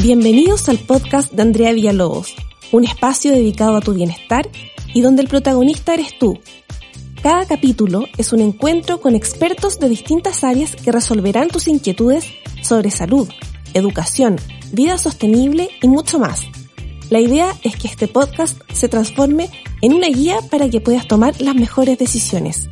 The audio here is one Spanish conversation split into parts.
Bienvenidos al podcast de Andrea Villalobos, un espacio dedicado a tu bienestar y donde el protagonista eres tú. Cada capítulo es un encuentro con expertos de distintas áreas que resolverán tus inquietudes sobre salud, educación, vida sostenible y mucho más. La idea es que este podcast se transforme en una guía para que puedas tomar las mejores decisiones.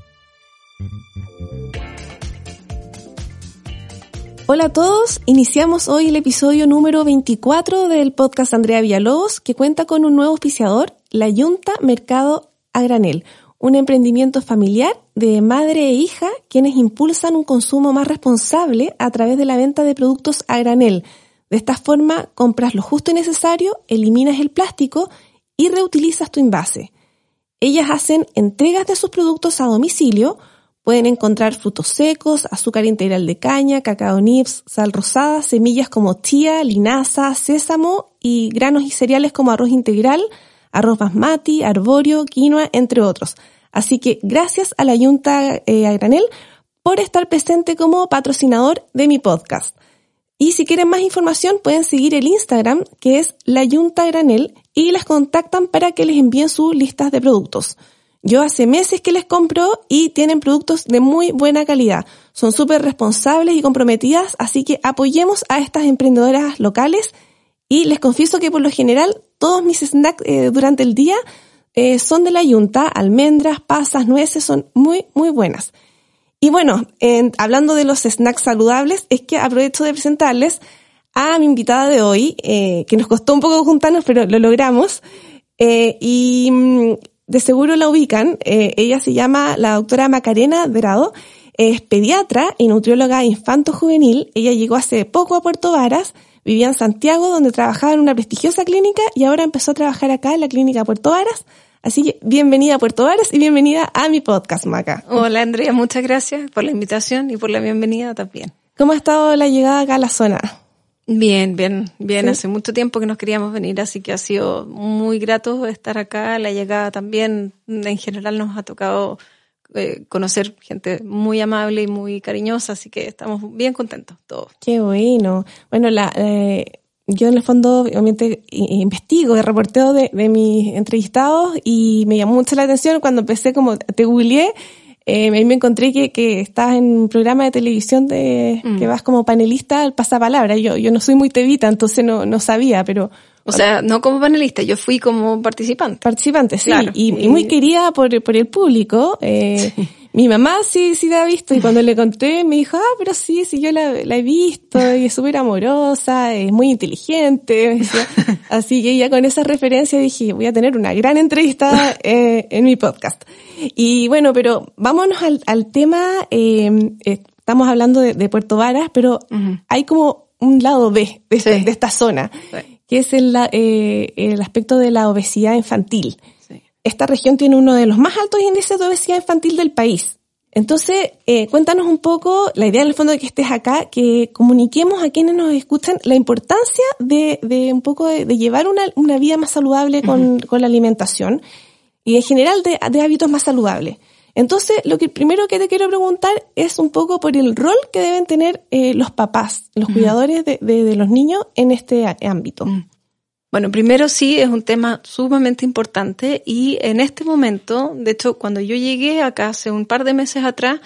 Hola a todos, iniciamos hoy el episodio número 24 del podcast Andrea Villalobos que cuenta con un nuevo auspiciador, la Yunta Mercado a Granel, un emprendimiento familiar de madre e hija quienes impulsan un consumo más responsable a través de la venta de productos a granel. De esta forma compras lo justo y necesario, eliminas el plástico y reutilizas tu envase. Ellas hacen entregas de sus productos a domicilio, Pueden encontrar frutos secos, azúcar integral de caña, cacao nibs, sal rosada, semillas como chía, linaza, sésamo y granos y cereales como arroz integral, arroz basmati, arborio, quinoa, entre otros. Así que gracias a la Junta eh, Granel por estar presente como patrocinador de mi podcast. Y si quieren más información pueden seguir el Instagram que es la Junta Granel y las contactan para que les envíen sus listas de productos. Yo hace meses que les compro y tienen productos de muy buena calidad. Son súper responsables y comprometidas, así que apoyemos a estas emprendedoras locales y les confieso que por lo general todos mis snacks eh, durante el día eh, son de la yunta, almendras, pasas, nueces, son muy, muy buenas. Y bueno, hablando de los snacks saludables, es que aprovecho de presentarles a mi invitada de hoy, eh, que nos costó un poco juntarnos, pero lo logramos. y mm, de seguro la ubican. Eh, ella se llama la doctora Macarena Dorado. Es pediatra y nutrióloga infanto-juvenil. Ella llegó hace poco a Puerto Varas, vivía en Santiago, donde trabajaba en una prestigiosa clínica y ahora empezó a trabajar acá en la clínica Puerto Varas. Así que bienvenida a Puerto Varas y bienvenida a mi podcast, Maca. Hola, Andrea, muchas gracias por la invitación y por la bienvenida también. ¿Cómo ha estado la llegada acá a la zona? Bien, bien, bien. Hace mucho tiempo que nos queríamos venir, así que ha sido muy grato estar acá. La llegada también, en general, nos ha tocado eh, conocer gente muy amable y muy cariñosa, así que estamos bien contentos todos. Qué bueno. Bueno, la, eh, yo en el fondo obviamente investigo, reporteo de, de mis entrevistados y me llamó mucho la atención cuando empecé como te googleé eh, me encontré que, que estás en un programa de televisión de, mm. que vas como panelista al pasapalabra. Yo, yo no soy muy tevita, entonces no, no sabía, pero... O sea, no como panelista, yo fui como participante. Participante, sí. Y, y, muy querida por, por el público. Eh, mi mamá sí, sí la ha visto y cuando le conté me dijo, ah, pero sí, sí, yo la, la he visto y es súper amorosa, es muy inteligente. Así que ya con esa referencia dije, voy a tener una gran entrevista eh, en mi podcast. Y bueno, pero vámonos al, al tema, eh, estamos hablando de, Puerto Varas, pero hay como un lado B de, de esta zona, que es el, eh, el aspecto de la obesidad infantil. Esta región tiene uno de los más altos índices de obesidad infantil del país. Entonces, eh, cuéntanos un poco, la idea en el fondo de que estés acá, que comuniquemos a quienes nos escuchan la importancia de, de un poco de, llevar una, una, vida más saludable con, con la alimentación y en general de, de hábitos más saludables. Entonces, lo que primero que te quiero preguntar es un poco por el rol que deben tener eh, los papás, los cuidadores de, de, los niños en este ámbito. Bueno, primero sí, es un tema sumamente importante y en este momento, de hecho, cuando yo llegué acá hace un par de meses atrás,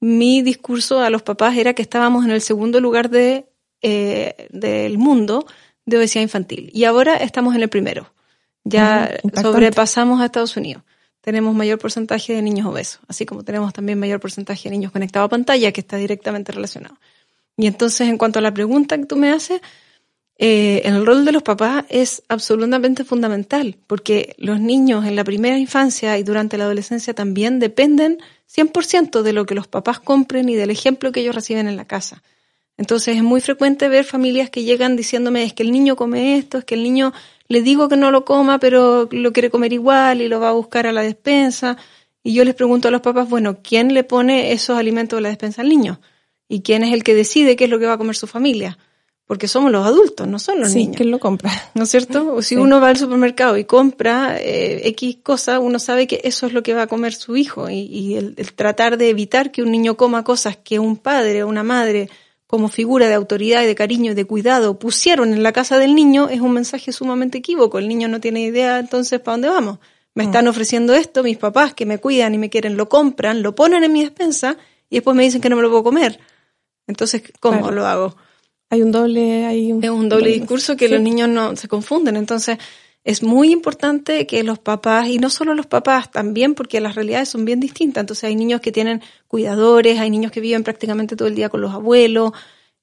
mi discurso a los papás era que estábamos en el segundo lugar de, eh, del mundo de obesidad infantil y ahora estamos en el primero. Ya sobrepasamos a Estados Unidos. Tenemos mayor porcentaje de niños obesos, así como tenemos también mayor porcentaje de niños conectados a pantalla, que está directamente relacionado. Y entonces, en cuanto a la pregunta que tú me haces, eh, el rol de los papás es absolutamente fundamental, porque los niños en la primera infancia y durante la adolescencia también dependen 100% de lo que los papás compren y del ejemplo que ellos reciben en la casa. Entonces es muy frecuente ver familias que llegan diciéndome es que el niño come esto, es que el niño le digo que no lo coma, pero lo quiere comer igual y lo va a buscar a la despensa. Y yo les pregunto a los papás, bueno, ¿quién le pone esos alimentos a la despensa al niño? ¿Y quién es el que decide qué es lo que va a comer su familia? Porque somos los adultos, no son los sí, niños. ¿quién lo compra? ¿No es cierto? O si uno va al supermercado y compra eh, X cosa, uno sabe que eso es lo que va a comer su hijo. Y, y el, el, tratar de evitar que un niño coma cosas que un padre o una madre como figura de autoridad y de cariño y de cuidado pusieron en la casa del niño es un mensaje sumamente equívoco. El niño no tiene idea entonces para dónde vamos. Me mm. están ofreciendo esto, mis papás que me cuidan y me quieren lo compran, lo ponen en mi despensa y después me dicen que no me lo puedo comer. Entonces, ¿cómo claro. lo hago? Hay un doble, hay un, es un doble discurso que sí. los niños no se confunden. Entonces, es muy importante que los papás, y no solo los papás, también porque las realidades son bien distintas. Entonces hay niños que tienen cuidadores, hay niños que viven prácticamente todo el día con los abuelos,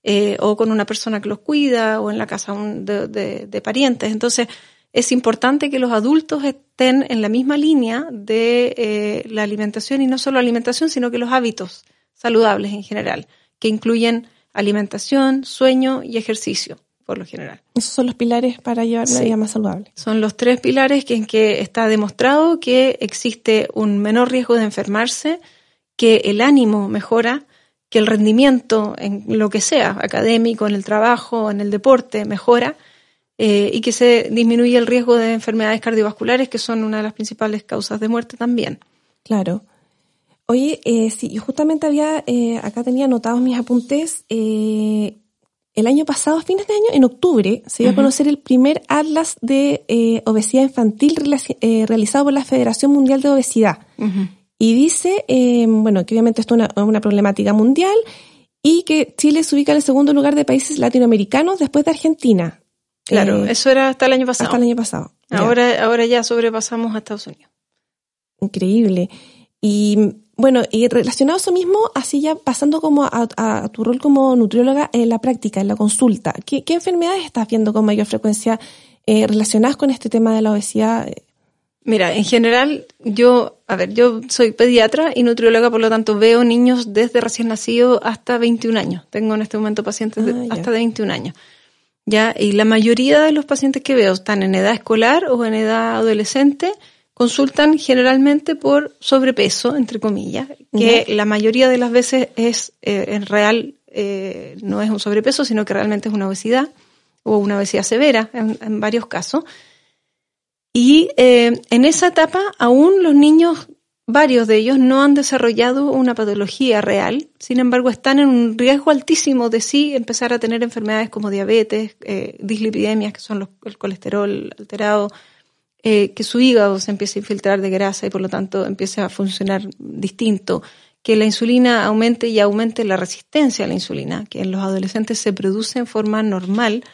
eh, o con una persona que los cuida, o en la casa de, de, de, parientes. Entonces es importante que los adultos estén en la misma línea de eh, la alimentación, y no solo alimentación, sino que los hábitos saludables en general, que incluyen alimentación, sueño y ejercicio por lo general. Esos son los pilares para llevar una sí. vida más saludable. Son los tres pilares que en que está demostrado que existe un menor riesgo de enfermarse, que el ánimo mejora, que el rendimiento en lo que sea, académico, en el trabajo, en el deporte, mejora, eh, y que se disminuye el riesgo de enfermedades cardiovasculares, que son una de las principales causas de muerte también. Claro. Oye, eh, sí, justamente había, eh, acá tenía anotados mis apuntes, eh, el año pasado, a fines de año, en octubre, se dio uh -huh. a conocer el primer atlas de eh, obesidad infantil eh, realizado por la Federación Mundial de Obesidad. Uh -huh. Y dice, eh, bueno, que obviamente esto es una, una, problemática mundial y que Chile se ubica en el segundo lugar de países latinoamericanos después de Argentina. Claro, eso era hasta el año pasado. Hasta el año pasado. Ahora, ya. ahora ya sobrepasamos a Estados Unidos. Increíble. Y bueno, y relacionado a eso mismo, así ya pasando como a, tu rol como nutrióloga en la práctica, en la consulta, ¿qué, qué enfermedades estás viendo con mayor frecuencia eh, relacionadas con este tema de la obesidad? Mira, en general, yo, a ver, yo soy pediatra y nutrióloga, por lo tanto veo niños desde recién nacido hasta 21 años. Tengo en este momento pacientes de, ah, hasta de 21 años. Ya, y la mayoría de los pacientes que veo están en edad escolar o en edad adolescente consultan generalmente por sobrepeso, entre comillas, que la mayoría de las veces es eh, en real, eh, no es un sobrepeso, sino que realmente es una obesidad o una obesidad severa en, en varios casos. Y eh, en esa etapa aún los niños, varios de ellos, no han desarrollado una patología real, sin embargo están en un riesgo altísimo de sí empezar a tener enfermedades como diabetes, eh, dislipidemias, que son los, el colesterol alterado, eh, que su hígado se empiece a infiltrar de grasa y por lo tanto empiece a funcionar distinto, que la insulina aumente y aumente la resistencia a la insulina, que en los adolescentes se produce en forma normal,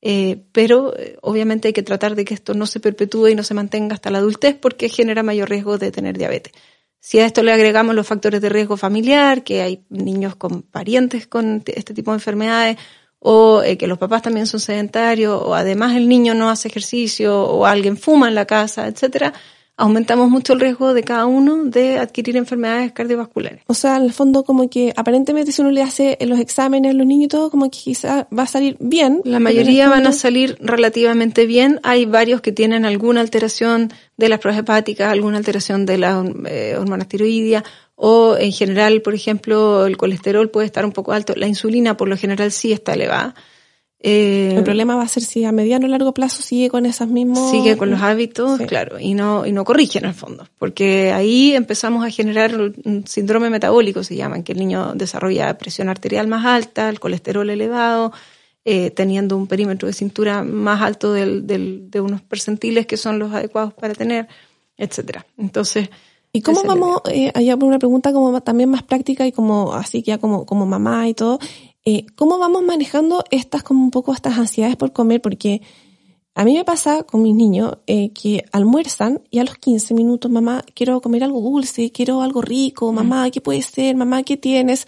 eh, pero eh, obviamente hay que tratar de que esto no se perpetúe y no se mantenga hasta la adultez porque genera mayor riesgo de tener diabetes. Si a esto le agregamos los factores de riesgo familiar, que hay niños con parientes con este tipo de enfermedades, o eh, que los papás también son sedentarios, o además el niño no hace ejercicio, o alguien fuma en la casa, etcétera, aumentamos mucho el riesgo de cada uno de adquirir enfermedades cardiovasculares. O sea, en el fondo como que aparentemente si uno le hace los exámenes a los niños y todo, como que quizá va a salir bien. La mayoría van a salir relativamente bien. Hay varios que tienen alguna alteración de las pruebas hepáticas, alguna alteración de la eh, hormona tiroidia, o en general, por ejemplo, el colesterol puede estar un poco alto. La insulina por lo general sí está elevada. Eh, el problema va a ser si a mediano o largo plazo sigue con esas mismos sigue con los hábitos, sí. claro, y no y no corrige en el fondo, porque ahí empezamos a generar un síndrome metabólico se llama, en que el niño desarrolla presión arterial más alta, el colesterol elevado, eh, teniendo un perímetro de cintura más alto del, del, de unos percentiles que son los adecuados para tener, etcétera. Entonces, ¿Y cómo vamos, eh, allá por una pregunta como también más práctica y como así que ya como, como mamá y todo, eh, ¿cómo vamos manejando estas como un poco estas ansiedades por comer? Porque a mí me pasa con mis niños eh, que almuerzan y a los 15 minutos, mamá, quiero comer algo dulce, quiero algo rico, mamá, ¿qué puede ser? Mamá, ¿qué tienes?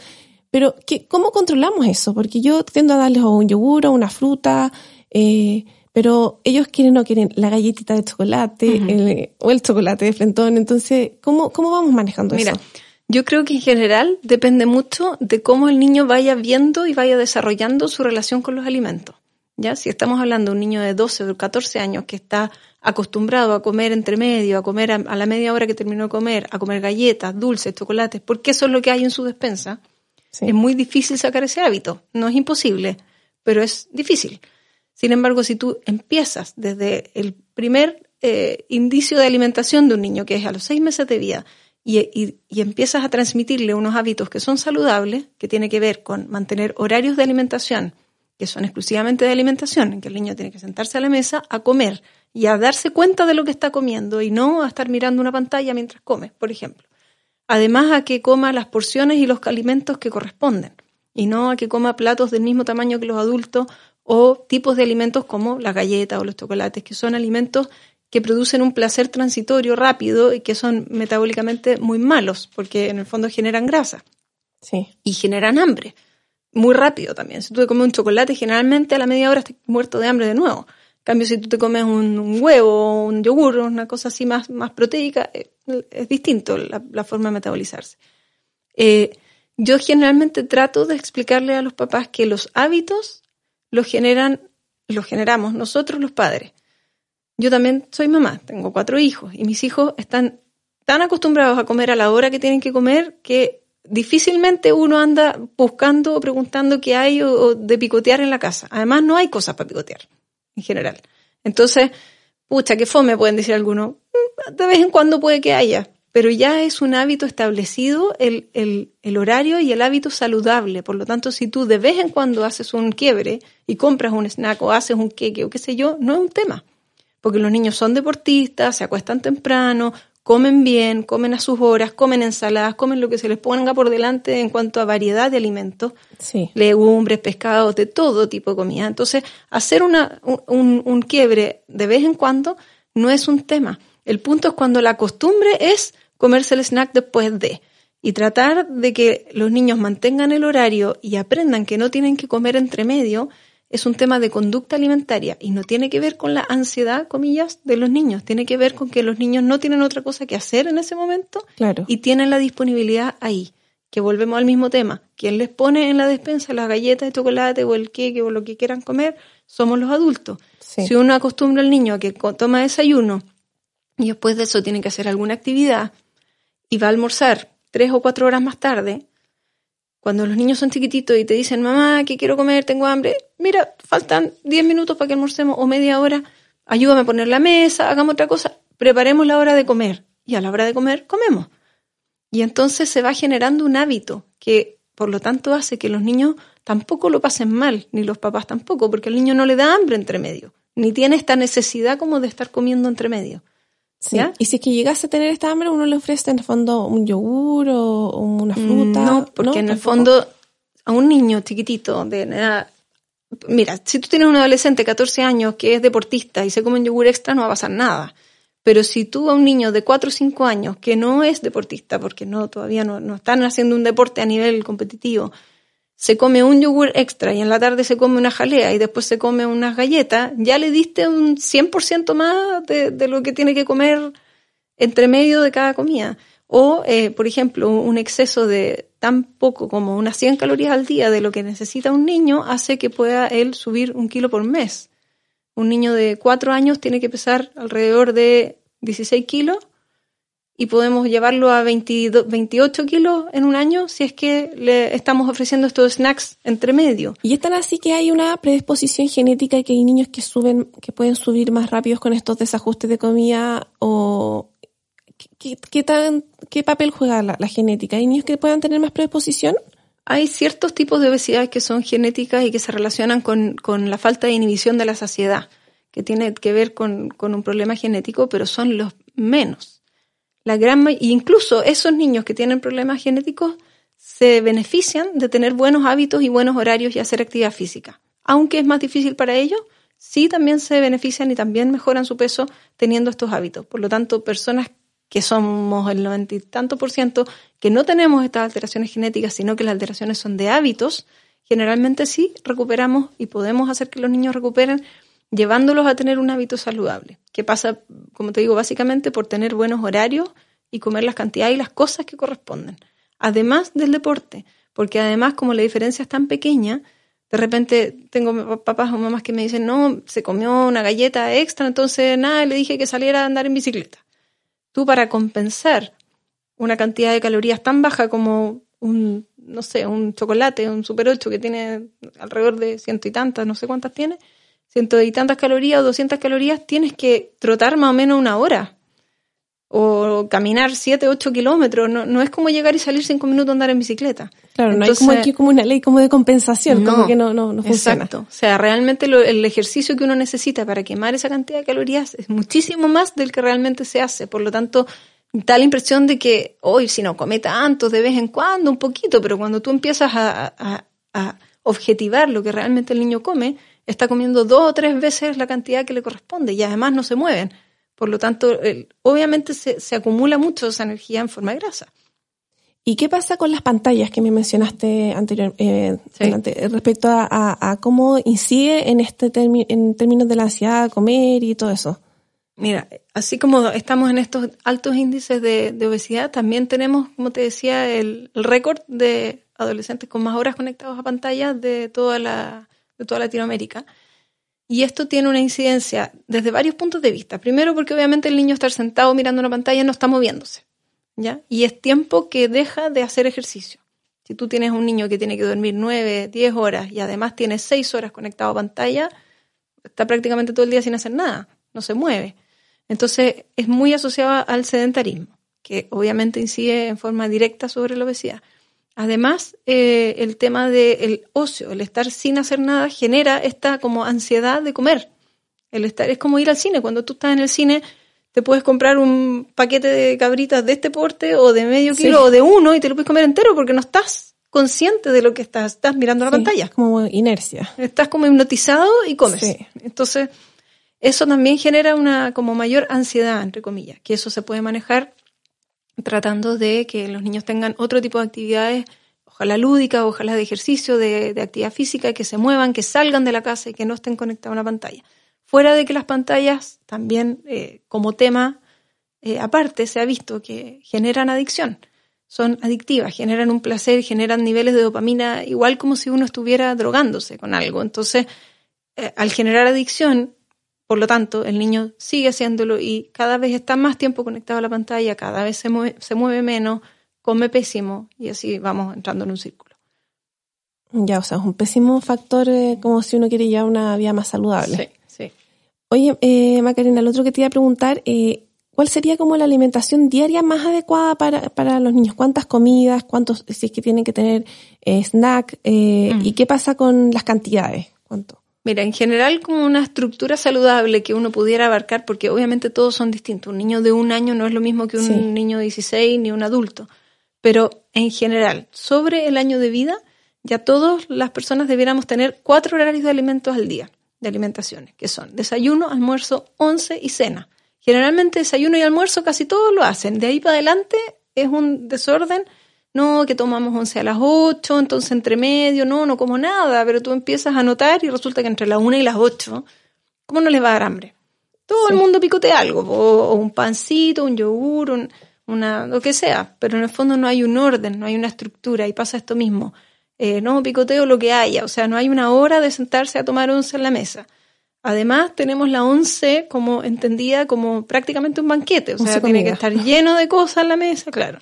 Pero, ¿qué, ¿cómo controlamos eso? Porque yo tiendo a darles un yogur o una fruta, eh, pero ellos quieren no quieren la galletita de chocolate el, o el chocolate de frentón. Entonces, ¿cómo, cómo vamos manejando Mira, eso? Yo creo que en general depende mucho de cómo el niño vaya viendo y vaya desarrollando su relación con los alimentos. ¿Ya? Si estamos hablando de un niño de 12 o 14 años que está acostumbrado a comer entre medio, a comer a, la media hora que terminó de comer, a comer galletas, dulces, chocolates, porque eso es lo que hay en su despensa, es muy difícil sacar ese hábito. No es imposible, pero es difícil. Sin embargo, si tú empiezas desde el primer eh, indicio de alimentación de un niño, que es a los seis meses de vida, y, empiezas a transmitirle unos hábitos que son saludables, que tiene que ver con mantener horarios de alimentación, que son exclusivamente de alimentación, en que el niño tiene que sentarse a la mesa a comer y a darse cuenta de lo que está comiendo y no a estar mirando una pantalla mientras come, por ejemplo. Además a que coma las porciones y los alimentos que corresponden y no a que coma platos del mismo tamaño que los adultos o tipos de alimentos como las galletas o los chocolates, que son alimentos que producen un placer transitorio rápido y que son metabólicamente muy malos, porque en el fondo generan grasa. Sí. Y generan hambre. Muy rápido también. Si tú te comes un chocolate, generalmente a la media hora estás muerto de hambre de nuevo. En cambio, si tú te comes un, huevo, un yogur, una cosa así más, más proteica, eh, es, distinto la, forma de metabolizarse. Eh, yo generalmente trato de explicarle a los papás que los hábitos los generan, los generamos nosotros los padres yo también soy mamá, tengo cuatro hijos y mis hijos están tan acostumbrados a comer a la hora que tienen que comer que difícilmente uno anda buscando o preguntando qué hay o, de picotear en la casa. Además, no hay cosas para picotear en general. Entonces, pucha, qué fome pueden decir algunos. Mm, de vez en cuando puede que haya, pero ya es un hábito establecido el, el, el, horario y el hábito saludable. Por lo tanto, si tú de vez en cuando haces un quiebre y compras un snack o haces un queque o qué sé yo, no es un tema porque los niños son deportistas, se acuestan temprano, comen bien, comen a sus horas, comen ensaladas, comen lo que se les ponga por delante en cuanto a variedad de alimentos, legumbres, pescados, de todo tipo de comida. Entonces, hacer una, un, un quiebre de vez en cuando no es un tema. El punto es cuando la costumbre es comerse el snack después de. Y tratar de que los niños mantengan el horario y aprendan que no tienen que comer entre medio es un tema de conducta alimentaria y no tiene que ver con la ansiedad, comillas, de los niños. Tiene que ver con que los niños no tienen otra cosa que hacer en ese momento claro. y tienen la disponibilidad ahí. Que volvemos al mismo tema. Quien les pone en la despensa las galletas de chocolate o el queque o lo que quieran comer somos los adultos. Si uno acostumbra al niño a que toma desayuno y después de eso tiene que hacer alguna actividad y va a almorzar tres o cuatro horas más tarde, cuando los niños son chiquititos y te dicen, mamá, que quiero comer, tengo hambre, mira, faltan 10 minutos para que almorcemos o media hora, ayúdame a poner la mesa, hagamos otra cosa, preparemos la hora de comer. Y a la hora de comer, comemos. Y entonces se va generando un hábito que, por lo tanto, hace que los niños tampoco lo pasen mal, ni los papás tampoco, porque el niño no le da hambre entre medio, ni tiene esta necesidad como de estar comiendo entre medio. Sí. Y si es que llegase a tener esta hambre, uno le ofrece en el fondo un yogur o una mm, fruta. No, porque en el fondo a un niño chiquitito de edad... Mira, si tú tienes un adolescente de 14 años que es deportista y se come un yogur extra, no va a pasar nada. Pero si tú a un niño de 4 o 5 años que no es deportista, porque no todavía no, no están haciendo un deporte a nivel competitivo, se come un yogur extra y en la tarde se come una jalea y después se come unas galletas, ya le diste un 100% más de, lo que tiene que comer entre medio de cada comida. O, eh, por ejemplo, un exceso de tan poco como unas 100 calorías al día de lo que necesita un niño hace que pueda él subir un kilo por mes. Un niño de 4 años tiene que pesar alrededor de 16 kilos y podemos llevarlo a 28 kilos en un año si es que le estamos ofreciendo estos snacks entre medio. Y es tan así que hay una predisposición genética y que hay niños que suben, que pueden subir más rápidos con estos desajustes de comida o ¿qué, tan, qué papel juega la, genética? ¿Hay niños que puedan tener más predisposición? Hay ciertos tipos de obesidad que son genéticas y que se relacionan con, con la falta de inhibición de la saciedad, que tiene que ver con, con un problema genético, pero son los menos la gran incluso esos niños que tienen problemas genéticos se benefician de tener buenos hábitos y buenos horarios y hacer actividad física. Aunque es más difícil para ellos, sí también se benefician y también mejoran su peso teniendo estos hábitos. Por lo tanto, personas que somos el noventa y tanto por ciento que no tenemos estas alteraciones genéticas, sino que las alteraciones son de hábitos, generalmente sí recuperamos y podemos hacer que los niños recuperen llevándolos a tener un hábito saludable, que pasa, como te digo, básicamente por tener buenos horarios y comer las cantidades y las cosas que corresponden. además del deporte, porque además como la diferencia es tan pequeña, de repente tengo papás o mamás que me dicen, no, se comió una galleta extra, entonces nada, le dije que saliera a andar en bicicleta. Tú para compensar una cantidad de calorías tan baja como un, no sé, un chocolate, un Super 8 que tiene alrededor de ciento y tantas, no sé cuántas tiene, ciento y tantas calorías o doscientas calorías, tienes que trotar más o menos una hora o caminar 7, 8 kilómetros. No, no es como llegar y salir cinco minutos a andar en bicicleta. Claro, no hay como aquí como una ley como de compensación, como que no, no, no funciona. Exacto. O sea, realmente el ejercicio que uno necesita para quemar esa cantidad de calorías es muchísimo más del que realmente se hace. Por lo tanto, da la impresión de que hoy si no come tanto de vez en cuando, un poquito, pero cuando tú empiezas a, a, a objetivar lo que realmente el niño come, está comiendo dos o tres veces la cantidad que le corresponde y además no se mueven. Por lo tanto, obviamente se, se, acumula mucho esa energía en forma de grasa. ¿Y qué pasa con las pantallas que me mencionaste anterior, eh, respecto a, a, cómo incide en este en términos de la ansiedad, comer y todo eso? Mira, así como estamos en estos altos índices de, de obesidad, también tenemos, como te decía, el, el récord de adolescentes con más horas conectados a pantallas de toda la de toda Latinoamérica. Y esto tiene una incidencia desde varios puntos de vista. Primero, porque obviamente el niño estar sentado mirando una pantalla no está moviéndose. ¿ya? Y es tiempo que deja de hacer ejercicio. Si tú tienes un niño que tiene que dormir 9, 10 horas y además tiene 6 horas conectado a pantalla, está prácticamente todo el día sin hacer nada, no se mueve. Entonces es muy asociado al sedentarismo, que obviamente incide en forma directa sobre la obesidad. Además, eh, el tema del ocio, el estar sin hacer nada, genera esta como ansiedad de comer. El estar es como ir al cine. Cuando tú estás en el cine, te puedes comprar un paquete de cabritas de este porte o de medio kilo o de uno y te lo puedes comer entero porque no estás consciente de lo que estás, estás mirando la pantalla. Como inercia. Estás como hipnotizado y comes. Entonces, eso también genera una como mayor ansiedad, entre comillas, que eso se puede manejar tratando de que los niños tengan otro tipo de actividades, ojalá lúdicas, ojalá de ejercicio, de, actividad física, que se muevan, que salgan de la casa y que no estén conectados a una pantalla. Fuera de que las pantallas también eh, como tema eh, aparte se ha visto que generan adicción, son adictivas, generan un placer, generan niveles de dopamina igual como si uno estuviera drogándose con algo. Entonces, eh, al generar adicción, por lo tanto, el niño sigue haciéndolo y cada vez está más tiempo conectado a la pantalla, cada vez se mueve, se mueve menos, come pésimo y así vamos entrando en un círculo. Ya, o sea, es un pésimo factor eh, como si uno quiere llevar una vida más saludable. Sí, sí. Oye, eh, Macarena, el otro que te iba a preguntar, eh, ¿cuál sería como la alimentación diaria más adecuada para, para los niños? ¿Cuántas comidas? ¿Cuántos, si es que tienen que tener eh, snack? Eh, mm. ¿Y qué pasa con las cantidades? ¿Cuánto? Mira, en general como una estructura saludable que uno pudiera abarcar, porque obviamente todos son distintos. Un niño de un año no es lo mismo que un niño de 16 ni un adulto. Pero en general, sobre el año de vida, ya todas las personas debiéramos tener cuatro horarios de alimentos al día, de alimentaciones, que son desayuno, almuerzo, once y cena. Generalmente desayuno y almuerzo casi todos lo hacen. De ahí para adelante es un desorden no, que tomamos once a las ocho, entonces entre medio, no, no como nada, pero tú empiezas a notar y resulta que entre las una y las ocho, ¿cómo no les va a dar hambre? Todo el mundo picotea algo, o, un pancito, un yogur, un, una, lo que sea, pero en el fondo no hay un orden, no hay una estructura y pasa esto mismo. Eh, no, picoteo lo que haya, o sea, no hay una hora de sentarse a tomar once en la mesa. Además, tenemos la once como entendida como prácticamente un banquete, o sea, tiene que estar lleno de cosas en la mesa, claro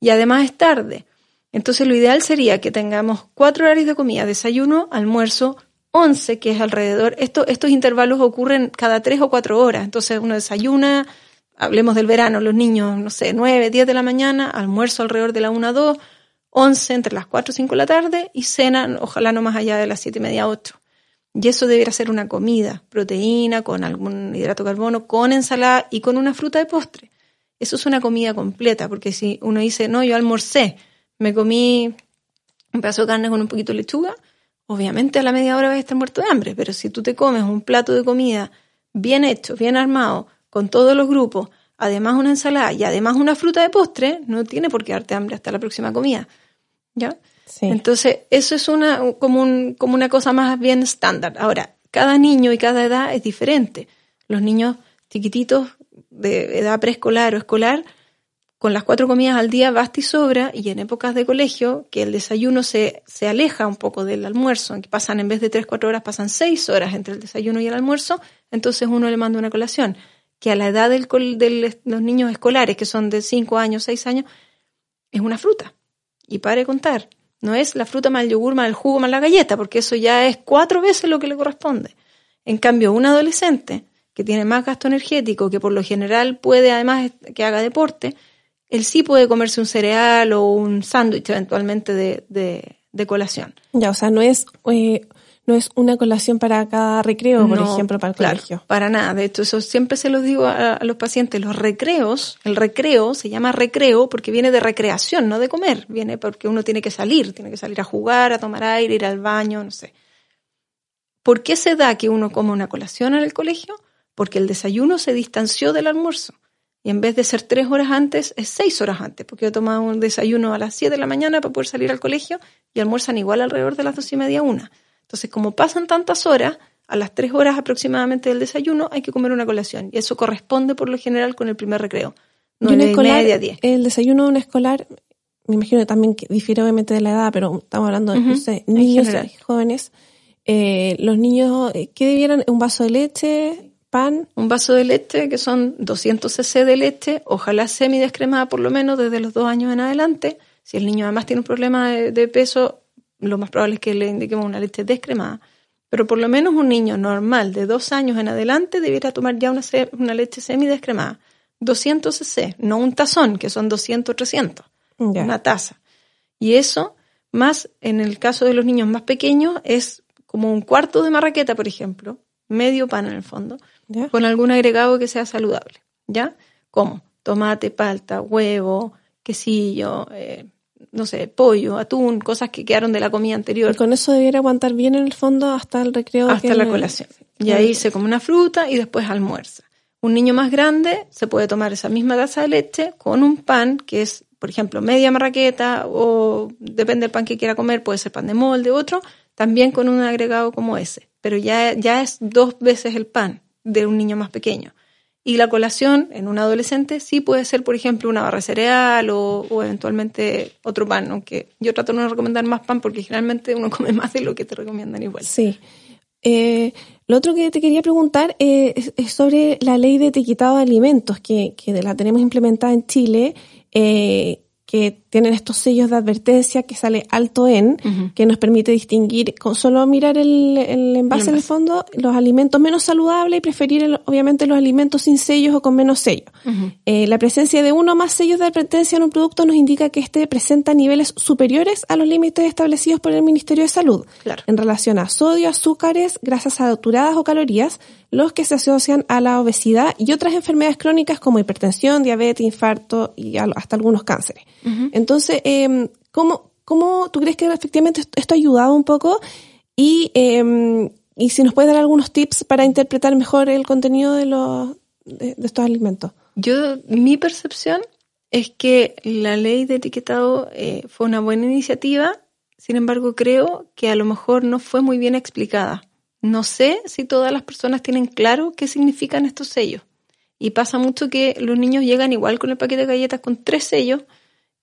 y además es tarde. Entonces lo ideal sería que tengamos cuatro horarios de comida, desayuno, almuerzo, once, que es alrededor. Esto, estos intervalos ocurren cada tres o cuatro horas. Entonces uno desayuna, hablemos del verano, los niños, no sé, nueve, diez de la mañana, almuerzo alrededor de la una, dos, once entre las cuatro o cinco de la tarde y cena, ojalá no más allá de las siete y media, ocho. Y eso debería ser una comida, proteína, con algún hidrato de carbono, con ensalada y con una fruta de postre. Eso es una comida completa, porque si uno dice, no, yo almorcé, me comí un pedazo de carne con un poquito de lechuga, obviamente a la media hora vas a estar muerto de hambre, pero si tú te comes un plato de comida bien hecho, bien armado, con todos los grupos, además una ensalada y además una fruta de postre, no tiene por qué darte hambre hasta la próxima comida. ¿Ya? Entonces, eso es una, como, un, como una cosa más bien estándar. Ahora, cada niño y cada edad es diferente. Los niños chiquititos de edad preescolar o escolar con las cuatro comidas al día basta y sobra, y en épocas de colegio, que el desayuno se, se aleja un poco del almuerzo, que pasan en vez de tres, cuatro horas, pasan seis horas entre el desayuno y el almuerzo, entonces uno le manda una colación, que a la edad del, de los niños escolares, que son de cinco años, seis años, es una fruta. Y pare de contar, no es la fruta más el yogur, más el jugo, más la galleta, porque eso ya es cuatro veces lo que le corresponde. En cambio, un adolescente que tiene más gasto energético, que por lo general puede además que haga deporte, él sí puede comerse un cereal o un sándwich eventualmente de, de, colación. Ya, o sea, no es, eh, no es una colación para cada recreo, por ejemplo, para el colegio. Para nada. De hecho, eso siempre se los digo a, los pacientes. Los recreos, el recreo se llama recreo porque viene de recreación, no de comer. Viene porque uno tiene que salir, tiene que salir a jugar, a tomar aire, ir al baño, no sé. ¿Por qué se da que uno come una colación en el colegio? Porque el desayuno se distanció del almuerzo. Y en vez de ser tres horas antes, es seis horas antes, porque yo tomaba un desayuno a las siete de la mañana para poder salir al colegio y almuerzan igual alrededor de las dos y media, una. Entonces, como pasan tantas horas, a las tres horas aproximadamente del desayuno hay que comer una colación. Y eso corresponde por lo general con el primer recreo. No y media, diez. El desayuno de un escolar, me imagino que también difiere obviamente de la edad, pero estamos hablando de no sé, niños y jóvenes. Eh, los niños, eh, ¿qué debieran? ¿Un vaso de leche? Un vaso de leche, que son 200 cc de leche, ojalá semi-descremada por lo menos desde los dos años en adelante. Si el niño además tiene un problema de, peso, lo más probable es que le indiquemos una leche descremada. Pero por lo menos un niño normal de dos años en adelante debiera tomar ya una, una leche semi-descremada. 200 cc, no un tazón, que son 200 300. Una taza. Y eso, más en el caso de los niños más pequeños, es como un cuarto de marraqueta, por ejemplo, medio pan en el fondo, con algún agregado que sea saludable, ¿ya? Como tomate, palta, huevo, quesillo, eh, no sé, pollo, atún, cosas que quedaron de la comida anterior. Y con eso debiera aguantar bien en el fondo hasta el recreo. Hasta la colación. Y ahí se come una fruta y después almuerza. Un niño más grande se puede tomar esa misma taza de leche con un pan que es, por ejemplo, media marraqueta o depende del pan que quiera comer, puede ser pan de molde, otro, también con un agregado como ese. Pero ya, ya es dos veces el pan de un niño más pequeño. Y la colación en un adolescente sí puede ser, por ejemplo, una barra cereal o, eventualmente otro pan, aunque yo trato de no recomendar más pan porque generalmente uno come más de lo que te recomiendan igual. Sí. Eh, lo otro que te quería preguntar eh, es, sobre la ley de etiquetado de alimentos que, que la tenemos implementada en Chile. Eh, que tienen estos sellos de advertencia que sale alto en, que nos permite distinguir con solo mirar el, envase en el fondo los alimentos menos saludables y preferir obviamente los alimentos sin sellos o con menos sellos. Eh, la presencia de uno o más sellos de advertencia en un producto nos indica que este presenta niveles superiores a los límites establecidos por el Ministerio de Salud en relación a sodio, azúcares, grasas saturadas o calorías, los que se asocian a la obesidad y otras enfermedades crónicas como hipertensión, diabetes, infarto y hasta algunos cánceres. Entonces, eh, ¿cómo, ¿cómo tú crees que efectivamente esto ha ayudado un poco? Y, eh, y si nos puedes dar algunos tips para interpretar mejor el contenido de, los, de, estos alimentos. Yo, mi percepción es que la ley de etiquetado eh, fue una buena iniciativa, sin embargo creo que a lo mejor no fue muy bien explicada. No sé si todas las personas tienen claro qué significan estos sellos. Y pasa mucho que los niños llegan igual con el paquete de galletas con tres sellos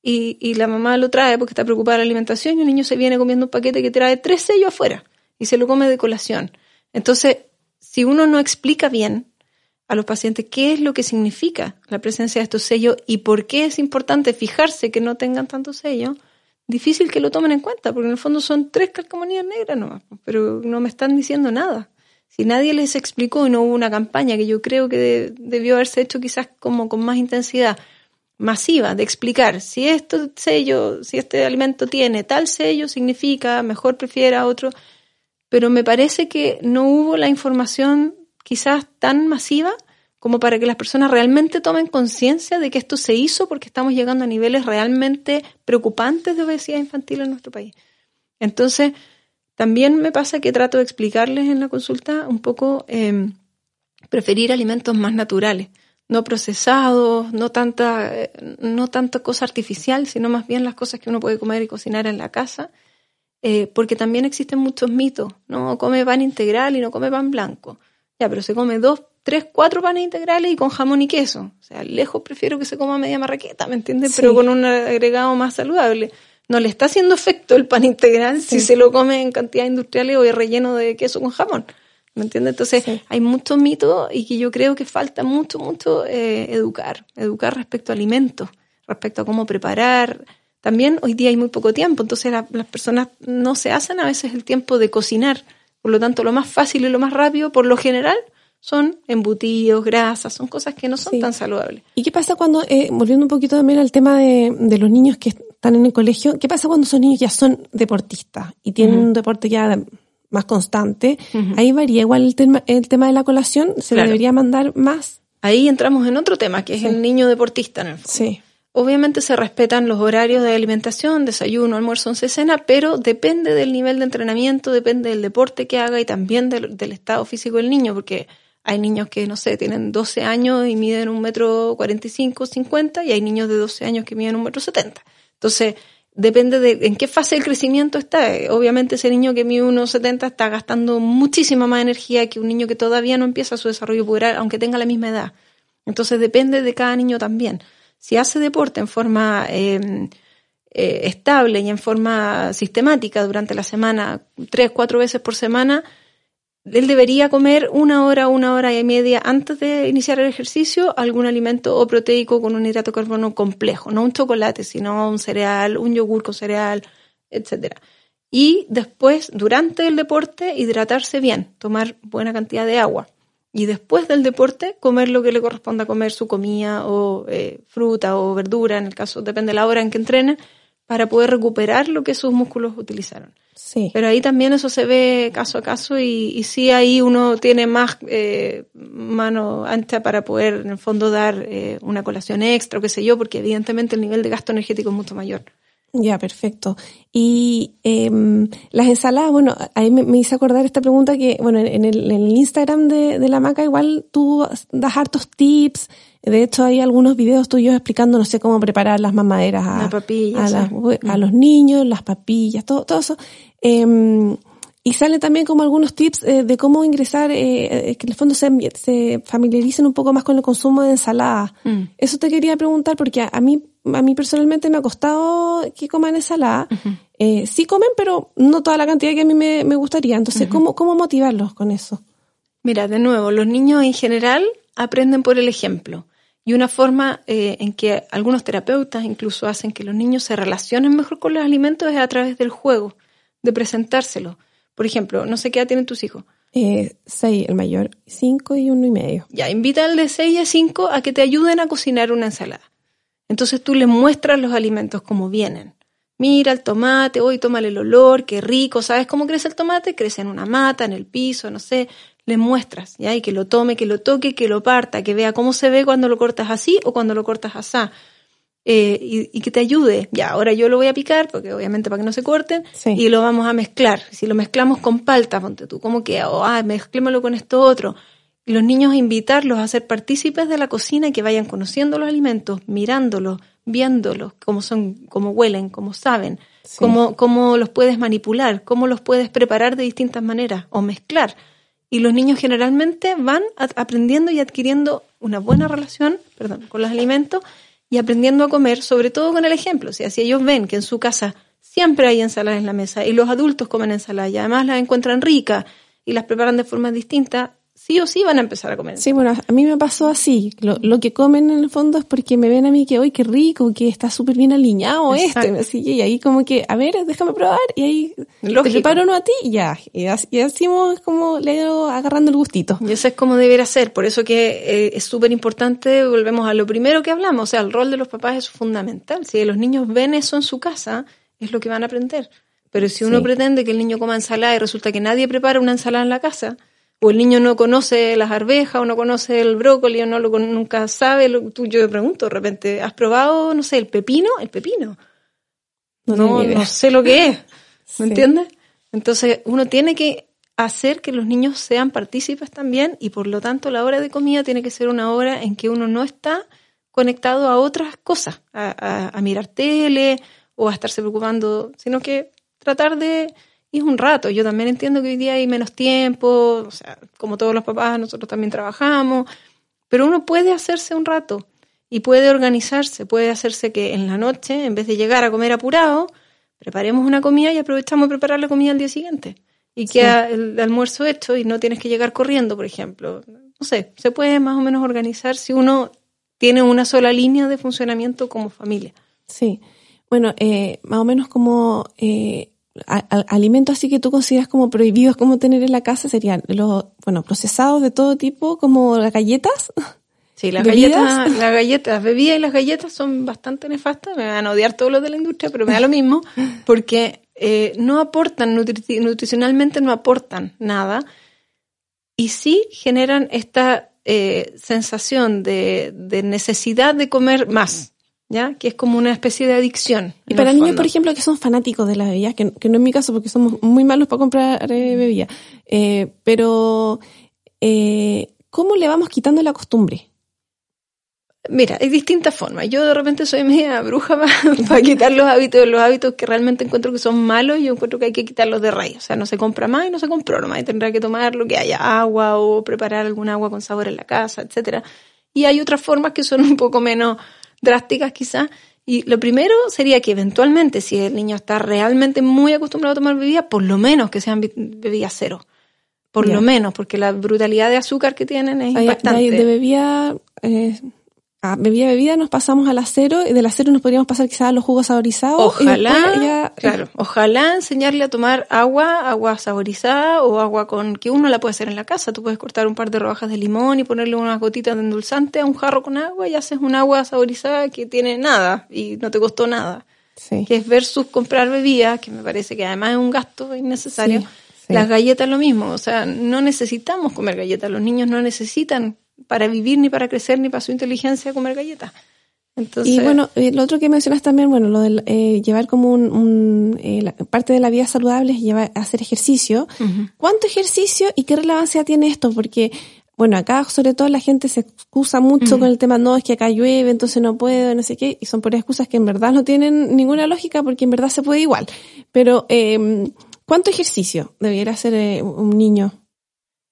y, la mamá lo trae porque está preocupada de la alimentación y el niño se viene comiendo un paquete que trae tres sellos afuera y se lo come de colación. Entonces, si uno no explica bien a los pacientes qué es lo que significa la presencia de estos sellos y por qué es importante fijarse que no tengan tantos sellos, difícil que lo tomen en cuenta, porque en el fondo son tres calcomanías negras nomás, pero no me están diciendo nada. Si nadie les explicó y no hubo una campaña que yo creo que debió haberse hecho quizás como con más intensidad, masiva de explicar si este sello, si este alimento tiene tal sello, significa mejor prefiera otro, pero me parece que no hubo la información quizás tan masiva como para que las personas realmente tomen conciencia de que esto se hizo porque estamos llegando a niveles realmente preocupantes de obesidad infantil en nuestro país. Entonces, también me pasa que trato de explicarles en la consulta un poco eh, preferir alimentos más naturales no procesados, no tanta, no tanta cosa artificial, sino más bien las cosas que uno puede comer y cocinar en la casa, eh, porque también existen muchos mitos, no come pan integral y no come pan blanco. Ya, pero se come dos tres, cuatro panes integrales y con jamón y queso. O sea, lejos prefiero que se coma media marraqueta, ¿me entiendes? Pero con un agregado más saludable. No le está haciendo efecto el pan integral si se lo come en cantidades industriales o es relleno de queso con jamón. ¿Me entiendes? Entonces, hay muchos mitos y que yo creo que falta mucho, mucho eh, educar. Educar respecto a alimentos, respecto a cómo preparar. También hoy día hay muy poco tiempo, entonces las personas no se hacen a veces el tiempo de cocinar. Por lo tanto, lo más fácil y lo más rápido, por lo general, son embutidos, grasas, son cosas que no son tan saludables. ¿Y qué pasa cuando, eh, volviendo un poquito también al tema de, de, los niños que están en el colegio, qué pasa cuando esos niños ya son deportistas y tienen un deporte ya más constante? Ahí varía igual el tema, el tema de la colación, se le debería mandar más. Ahí entramos en otro tema, que es el niño deportista en el fondo. Sí. Obviamente se respetan los horarios de alimentación, desayuno, almuerzo, once, cena, pero depende del nivel de entrenamiento, depende del deporte que haga y también del, del estado físico del niño, porque hay niños que, no sé, tienen 12 años y miden un metro 45, 50 y hay niños de 12 años que miden un metro 70. Entonces, depende de en qué fase del crecimiento está. Obviamente ese niño que mide 1,70 está gastando muchísima más energía que un niño que todavía no empieza su desarrollo puberal, aunque tenga la misma edad. Entonces depende de cada niño también. Si hace deporte en forma eh, eh, estable y en forma sistemática durante la semana, tres, cuatro veces por semana, él debería comer una hora, una hora y media antes de iniciar el ejercicio algún alimento o proteico con un hidrato de carbono complejo, no un chocolate, sino un cereal, un yogur con cereal, etcétera. Y después, durante el deporte, hidratarse bien, tomar buena cantidad de agua. Y después del deporte, comer lo que le corresponda comer, su comida o eh, fruta o verdura, en el caso, depende de la hora en que entrene, para poder recuperar lo que sus músculos utilizaron. Sí. Pero ahí también eso se ve caso a caso y, y sí ahí uno tiene más eh, mano ancha para poder en el fondo dar eh, una colación extra o qué sé yo, porque evidentemente el nivel de gasto energético es mucho mayor. Ya, perfecto. Y eh, las ensaladas, bueno, ahí me, hice acordar esta pregunta que, bueno, en el, en el Instagram de, de la maca igual tú das hartos tips, de hecho, hay algunos videos tuyos explicando, no sé, cómo preparar las mamaderas a, a, los niños, las papillas, todo, todo eso. Eh, y salen también como algunos tips eh, de cómo ingresar, eh, eh, que en el fondo se, se, familiaricen un poco más con el consumo de ensalada. Mm. Eso te quería preguntar porque a, mí a mí personalmente me ha costado que coman ensalada. eh, sí comen, pero no toda la cantidad que a mí me, me gustaría. Entonces, ¿cómo, ¿cómo motivarlos con eso? Mira, de nuevo, los niños en general aprenden por el ejemplo. Y una forma eh, en que algunos terapeutas incluso hacen que los niños se relacionen mejor con los alimentos es a través del juego, de presentárselo. Por ejemplo, no sé qué edad tienen tus hijos. Eh, seis, el mayor, cinco y uno y medio. Ya, invita al de seis a cinco a que te ayuden a cocinar una ensalada. Entonces tú les muestras los alimentos como vienen. Mira el tomate, hoy tómale el olor, qué rico, ¿sabes cómo crece el tomate? Crece en una mata, en el piso, no sé, le muestras, ¿ya? Y que lo tome, que lo toque, que lo parta, que vea cómo se ve cuando lo cortas así o cuando lo cortas así. Eh, y, que te ayude. Ya, ahora yo lo voy a picar, porque obviamente para que no se corten, y lo vamos a mezclar. Si lo mezclamos con palta, ponte tú, ¿cómo que? Oh, ah, mezclémoslo con esto otro. Y los niños invitarlos a ser partícipes de la cocina y que vayan conociendo los alimentos, mirándolos, viéndolos, cómo son, cómo huelen, cómo saben, cómo, cómo los puedes manipular, cómo los puedes preparar de distintas maneras o mezclar y los niños generalmente van aprendiendo y adquiriendo una buena relación perdón, con los alimentos y aprendiendo a comer, sobre todo con el ejemplo. O sea, si ellos ven que en su casa siempre hay ensaladas en la mesa y los adultos comen ensaladas y además las encuentran ricas y las preparan de forma distinta, sí o sí van a empezar a comer. Sí, bueno, a mí me pasó así. Lo, lo, que comen en el fondo es porque me ven a mí que, hoy qué rico, que está súper bien alineado esto. y ahí como que, a ver, déjame probar. Y ahí Lógico. te preparo uno a ti y ya. Y así, y así como le he ido agarrando el gustito. Y eso es como debería ser. Por eso que eh, es súper importante, volvemos a lo primero que hablamos. O sea, el rol de los papás es fundamental. Si los niños ven eso en su casa, es lo que van a aprender. Pero si uno pretende que el niño coma ensalada y resulta que nadie prepara una ensalada en la casa, o el niño no conoce las arvejas o no conoce el brócoli o no lo nunca sabe, lo, tú, yo te pregunto de repente, ¿has probado, no sé, el pepino? El pepino. No, no, sé lo que es, ¿me entiendes? Entonces uno tiene que hacer que los niños sean partícipes también y por lo tanto la hora de comida tiene que ser una hora en que uno no está conectado a otras cosas, a, a mirar tele o a estarse preocupando, sino que tratar de y es un rato. Yo también entiendo que hoy día hay menos tiempo, o sea, como todos los papás, nosotros también trabajamos, pero uno puede hacerse un rato y puede organizarse, puede hacerse que en la noche, en vez de llegar a comer apurado, preparemos una comida y aprovechamos a preparar la comida al día siguiente. Y queda el almuerzo hecho y no tienes que llegar corriendo, por ejemplo. No sé, se puede más o menos organizar si uno tiene una sola línea de funcionamiento como familia. Sí. Bueno, eh, más o menos como eh, alimentos así que tú consideras como prohibidos como tener en la casa serían los, bueno, procesados de todo tipo, como las galletas. Sí, las galletas, las galletas, bebidas y las galletas son bastante nefastas, me van a odiar todos los de la industria, pero me da lo mismo, porque eh, no aportan, nutricionalmente no aportan nada, y sí generan esta eh, sensación de, de necesidad de comer más. ¿Ya? Que es como una especie de adicción. Y para niños, por ejemplo, que son fanáticos de las bebidas, que, no es mi caso porque somos muy malos para comprar eh, bebidas, eh, pero eh, ¿cómo le vamos quitando la costumbre? Mira, hay distintas formas. Yo de repente soy media bruja para, quitar los hábitos, los hábitos que realmente encuentro que son malos, yo encuentro que hay que quitarlos de raíz. O sea, no se compra más y no se compró nomás. Y tendrá que tomar lo que haya agua o preparar algún agua con sabor en la casa, etcétera. Y hay otras formas que son un poco menos drásticas quizás. Y lo primero sería que eventualmente, si el niño está realmente muy acostumbrado a tomar bebidas, por lo menos que sean bebidas cero. Por lo menos, porque la brutalidad de azúcar que tienen es impactante. De bebida, eh, a bebida bebida nos pasamos al acero y del acero nos podríamos pasar quizás a los jugos saborizados. Ojalá, claro, ojalá enseñarle a tomar agua, agua saborizada o agua con que uno la puede hacer en la casa. Tú puedes cortar un par de rodajas de limón y ponerle unas gotitas de endulzante a un jarro con agua y haces un agua saborizada que tiene nada y no te costó nada. Sí. Que es versus comprar bebidas, que me parece que además es un gasto innecesario. Las galletas lo mismo, o sea, no necesitamos comer galletas, los niños no necesitan para vivir, ni para crecer, ni para su inteligencia comer galletas. Entonces, y bueno, eh, lo otro que mencionas también, bueno, lo de eh, llevar como un, eh, parte de la vida saludable es llevar, hacer ejercicio. ¿Cuánto ejercicio y qué relevancia tiene esto? Porque, bueno, acá sobre todo la gente se excusa mucho con el tema, no, es que acá llueve, entonces no puedo, no sé qué, y son por excusas que en verdad no tienen ninguna lógica porque en verdad se puede igual. Pero, ¿cuánto ejercicio debiera hacer un niño?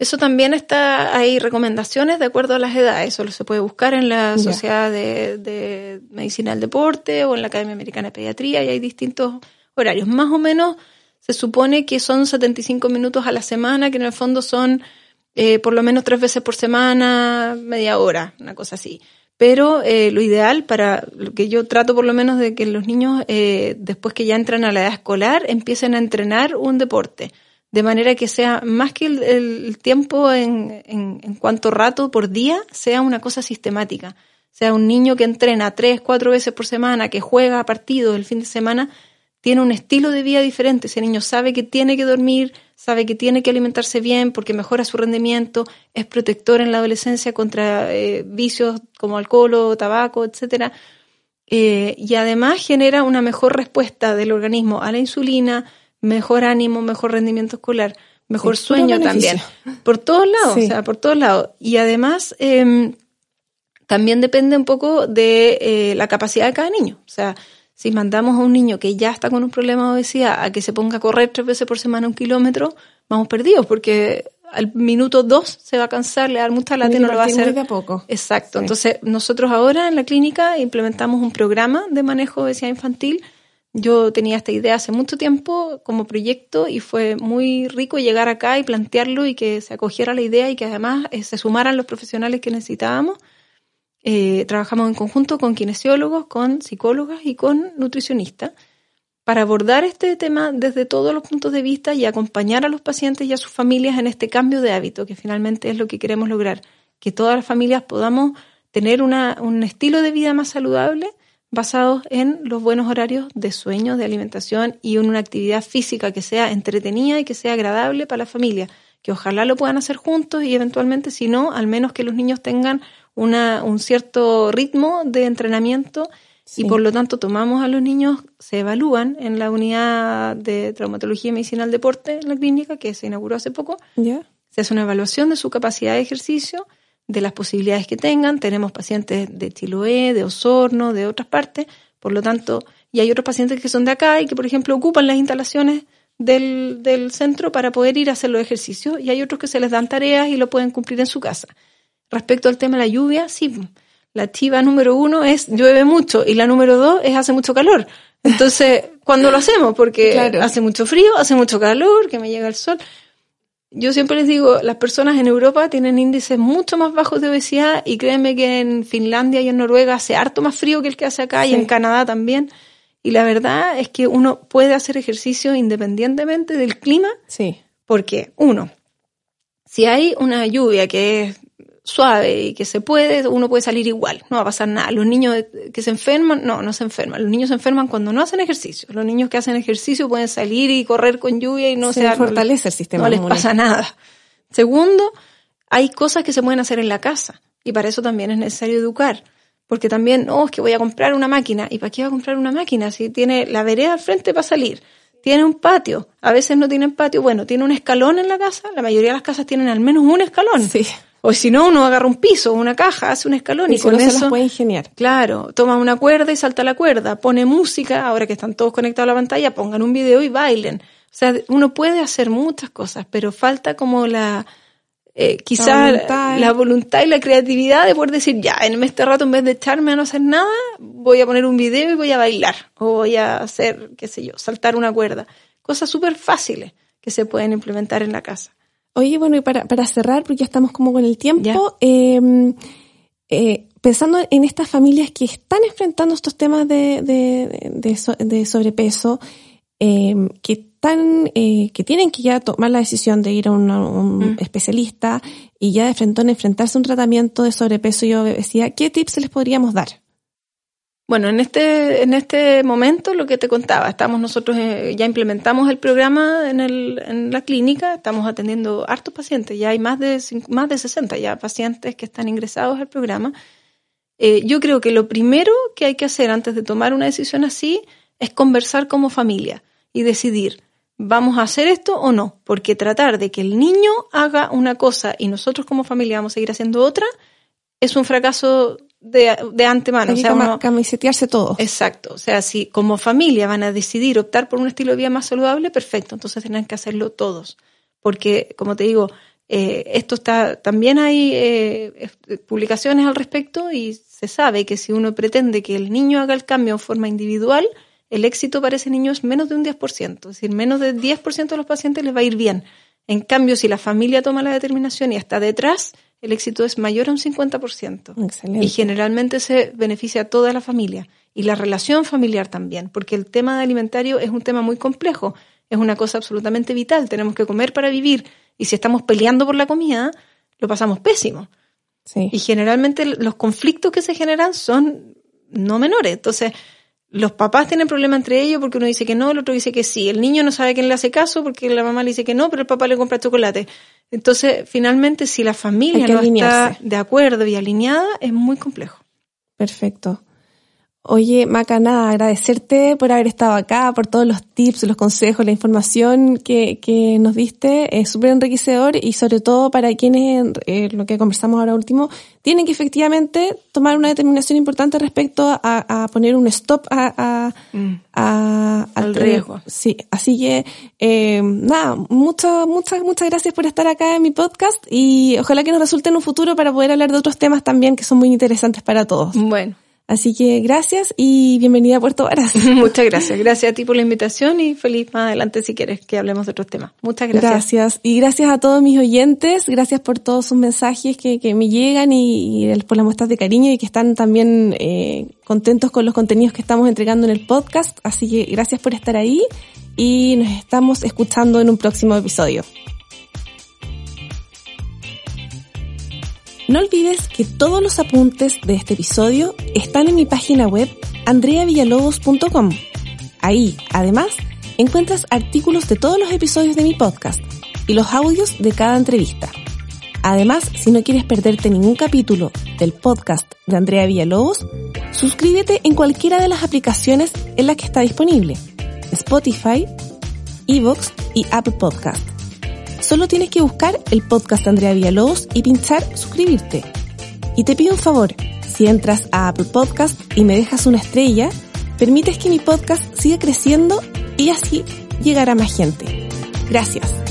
Eso también está, hay recomendaciones de acuerdo a las edades, eso se puede buscar en la Sociedad de, Medicina del Deporte o en la Academia Americana de Pediatría y hay distintos horarios. Más o menos se supone que son 75 minutos a la semana, que en el fondo son eh, por lo menos tres veces por semana, media hora, una cosa así. Pero eh, lo ideal para lo que yo trato por lo menos de que los niños, eh, después que ya entran a la edad escolar, empiecen a entrenar un deporte de manera que sea más que el, tiempo en, en, cuanto rato por día, sea una cosa sistemática. Sea un niño que entrena tres, cuatro veces por semana, que juega partidos el fin de semana, tiene un estilo de vida diferente. Ese niño sabe que tiene que dormir, sabe que tiene que alimentarse bien porque mejora su rendimiento, es protector en la adolescencia contra eh, vicios como alcohol o tabaco, etcétera. Eh, y además genera una mejor respuesta del organismo a la insulina, mejor ánimo, mejor rendimiento escolar, mejor sueño también. Por todos lados, o sea, por todos lados. Y además, eh, también depende un poco de eh, la capacidad de cada niño. O sea, si mandamos a un niño que ya está con un problema de obesidad a que se ponga a correr tres veces por semana un kilómetro, vamos perdidos porque al minuto dos se va a cansar, le da mucha lata y no lo va a hacer. De poco. Exacto. Entonces, nosotros ahora en la clínica implementamos un programa de manejo de obesidad infantil yo tenía esta idea hace mucho tiempo como proyecto y fue muy rico llegar acá y plantearlo y que se acogiera la idea y que además eh, se sumaran los profesionales que necesitábamos. Eh, trabajamos en conjunto con kinesiólogos, con psicólogas y con nutricionistas para abordar este tema desde todos los puntos de vista y acompañar a los pacientes y a sus familias en este cambio de hábito, que finalmente es lo que queremos lograr, que todas las familias podamos tener una, un estilo de vida más saludable basados en los buenos horarios de sueño, de alimentación y en una actividad física que sea entretenida y que sea agradable para la familia, que ojalá lo puedan hacer juntos y eventualmente, si no, al menos que los niños tengan una, un cierto ritmo de entrenamiento y por lo tanto tomamos a los niños, se evalúan en la unidad de traumatología y medicina del deporte en la clínica que se inauguró hace poco. Se hace una evaluación de su capacidad de ejercicio de las posibilidades que tengan. Tenemos pacientes de Chiloé, de Osorno, de otras partes, por lo tanto, y hay otros pacientes que son de acá y que, por ejemplo, ocupan las instalaciones del, del centro para poder ir a hacer los ejercicios y hay otros que se les dan tareas y lo pueden cumplir en su casa. Respecto al tema de la lluvia, sí, la chiva número uno es llueve mucho y la número dos es hace mucho calor. Entonces, ¿cuándo lo hacemos? Porque hace mucho frío, hace mucho calor, que me llega el sol. Yo siempre les digo, las personas en Europa tienen índices mucho más bajos de obesidad y créanme que en Finlandia y en Noruega hace harto más frío que el que hace acá y en Canadá también. Y la verdad es que uno puede hacer ejercicio independientemente del clima. Sí. Porque, uno, si hay una lluvia que es suave y que se puede, uno puede salir igual, no va a pasar nada. Los niños que se enferman, no, no se enferman. Los niños se enferman cuando no hacen ejercicio. Los niños que hacen ejercicio pueden salir y correr con lluvia y no se, se fortalece el sistema. No les pasa nada. Segundo, hay cosas que se pueden hacer en la casa y para eso también es necesario educar. Porque también, oh, es que voy a comprar una máquina. ¿Y para qué va a comprar una máquina si tiene la vereda al frente para salir? Tiene un patio. A veces no tienen patio. Bueno, tiene un escalón en la casa. La mayoría de las casas tienen al menos un escalón. Sí. O si no, uno agarra un piso, una caja, hace un escalón y, con eso se las puede ingeniar. Claro, toma una cuerda y salta la cuerda, pone música, ahora que están todos conectados a la pantalla, pongan un video y bailen. O sea, uno puede hacer muchas cosas, pero falta como la eh, quizás la, voluntad y la creatividad de poder decir, ya, en este rato en vez de echarme a no hacer nada, voy a poner un video y voy a bailar, o voy a hacer, qué sé yo, saltar una cuerda. Cosas súper fáciles que se pueden implementar en la casa. Oye, bueno, y para, para cerrar, porque ya estamos como con el tiempo, em, eh, pensando en estas familias que están enfrentando estos temas de, de, sobrepeso, em, que están, eh, que tienen que ya tomar la decisión de ir a un mm. especialista y ya de frente a enfrentarse a un tratamiento de sobrepeso y obesidad, ¿qué tips les podríamos dar? Bueno, en este, en este momento lo que te contaba, estamos nosotros, eh, ya implementamos el programa en, el, en la clínica, estamos atendiendo hartos pacientes, ya hay más de, más de 60 ya pacientes que están ingresados al programa. Eh, yo creo que lo primero que hay que hacer antes de tomar una decisión así es conversar como familia y decidir, ¿vamos a hacer esto o no? Porque tratar de que el niño haga una cosa y nosotros como familia vamos a seguir haciendo otra, es un fracaso de, de antemano. o sea, camisetearse todo. Exacto. O sea, si como familia van a decidir optar por un estilo de vida más saludable, perfecto. Entonces tienen que hacerlo todos. Porque, como te digo, eh, esto está, también hay eh, publicaciones al respecto y se sabe que si uno pretende que el niño haga el cambio en forma individual, el éxito para ese niño es menos de un 10%. Es decir, menos del 10% de los pacientes les va a ir bien. En cambio, si la familia toma la determinación y está detrás, el éxito es mayor a un 50%. Excelente. Y generalmente se beneficia a toda la familia y la relación familiar también, porque el tema de alimentario es un tema muy complejo, es una cosa absolutamente vital, tenemos que comer para vivir y si estamos peleando por la comida, lo pasamos pésimo. Sí. Y generalmente los conflictos que se generan son no menores. Entonces, los papás tienen problemas entre ellos porque uno dice que no, el otro dice que sí. El niño no sabe quién le hace caso porque la mamá le dice que no, pero el papá le compra chocolate. Entonces, finalmente, si la familia no está de acuerdo y alineada, es muy complejo. Perfecto. Oye, Maca, nada, agradecerte por haber estado acá, por todos los tips, los consejos, la información que, que nos diste. Es súper enriquecedor y sobre todo para quienes, eh, lo que conversamos ahora último, tienen que efectivamente tomar una determinación importante respecto a, a poner un stop a, a, mm. al riesgo. Sí, así que, eh, nada, muchas, muchas, muchas gracias por estar acá en mi podcast y ojalá que nos resulte en un futuro para poder hablar de otros temas también que son muy interesantes para todos. Bueno. Así que gracias y bienvenida a Puerto Varas. Muchas gracias. Gracias a ti por la invitación y feliz más adelante si quieres que hablemos de otros temas. Muchas gracias. Gracias. Y gracias a todos mis oyentes. Gracias por todos sus mensajes que, que me llegan y, por las muestras de cariño y que están también eh, contentos con los contenidos que estamos entregando en el podcast. Así que gracias por estar ahí y nos estamos escuchando en un próximo episodio. No olvides que todos los apuntes de este episodio están en mi página web andreavillalobos.com. Ahí, además, encuentras artículos de todos los episodios de mi podcast y los audios de cada entrevista. Además, si no quieres perderte ningún capítulo del podcast de Andrea Villalobos, suscríbete en cualquiera de las aplicaciones en las que está disponible. Spotify, Evox y Apple Podcast. Solo tienes que buscar el podcast Andrea Villalobos y pinchar suscribirte. Y te pido un favor, si entras a Apple Podcast y me dejas una estrella, permites que mi podcast siga creciendo y así llegar a más gente. Gracias.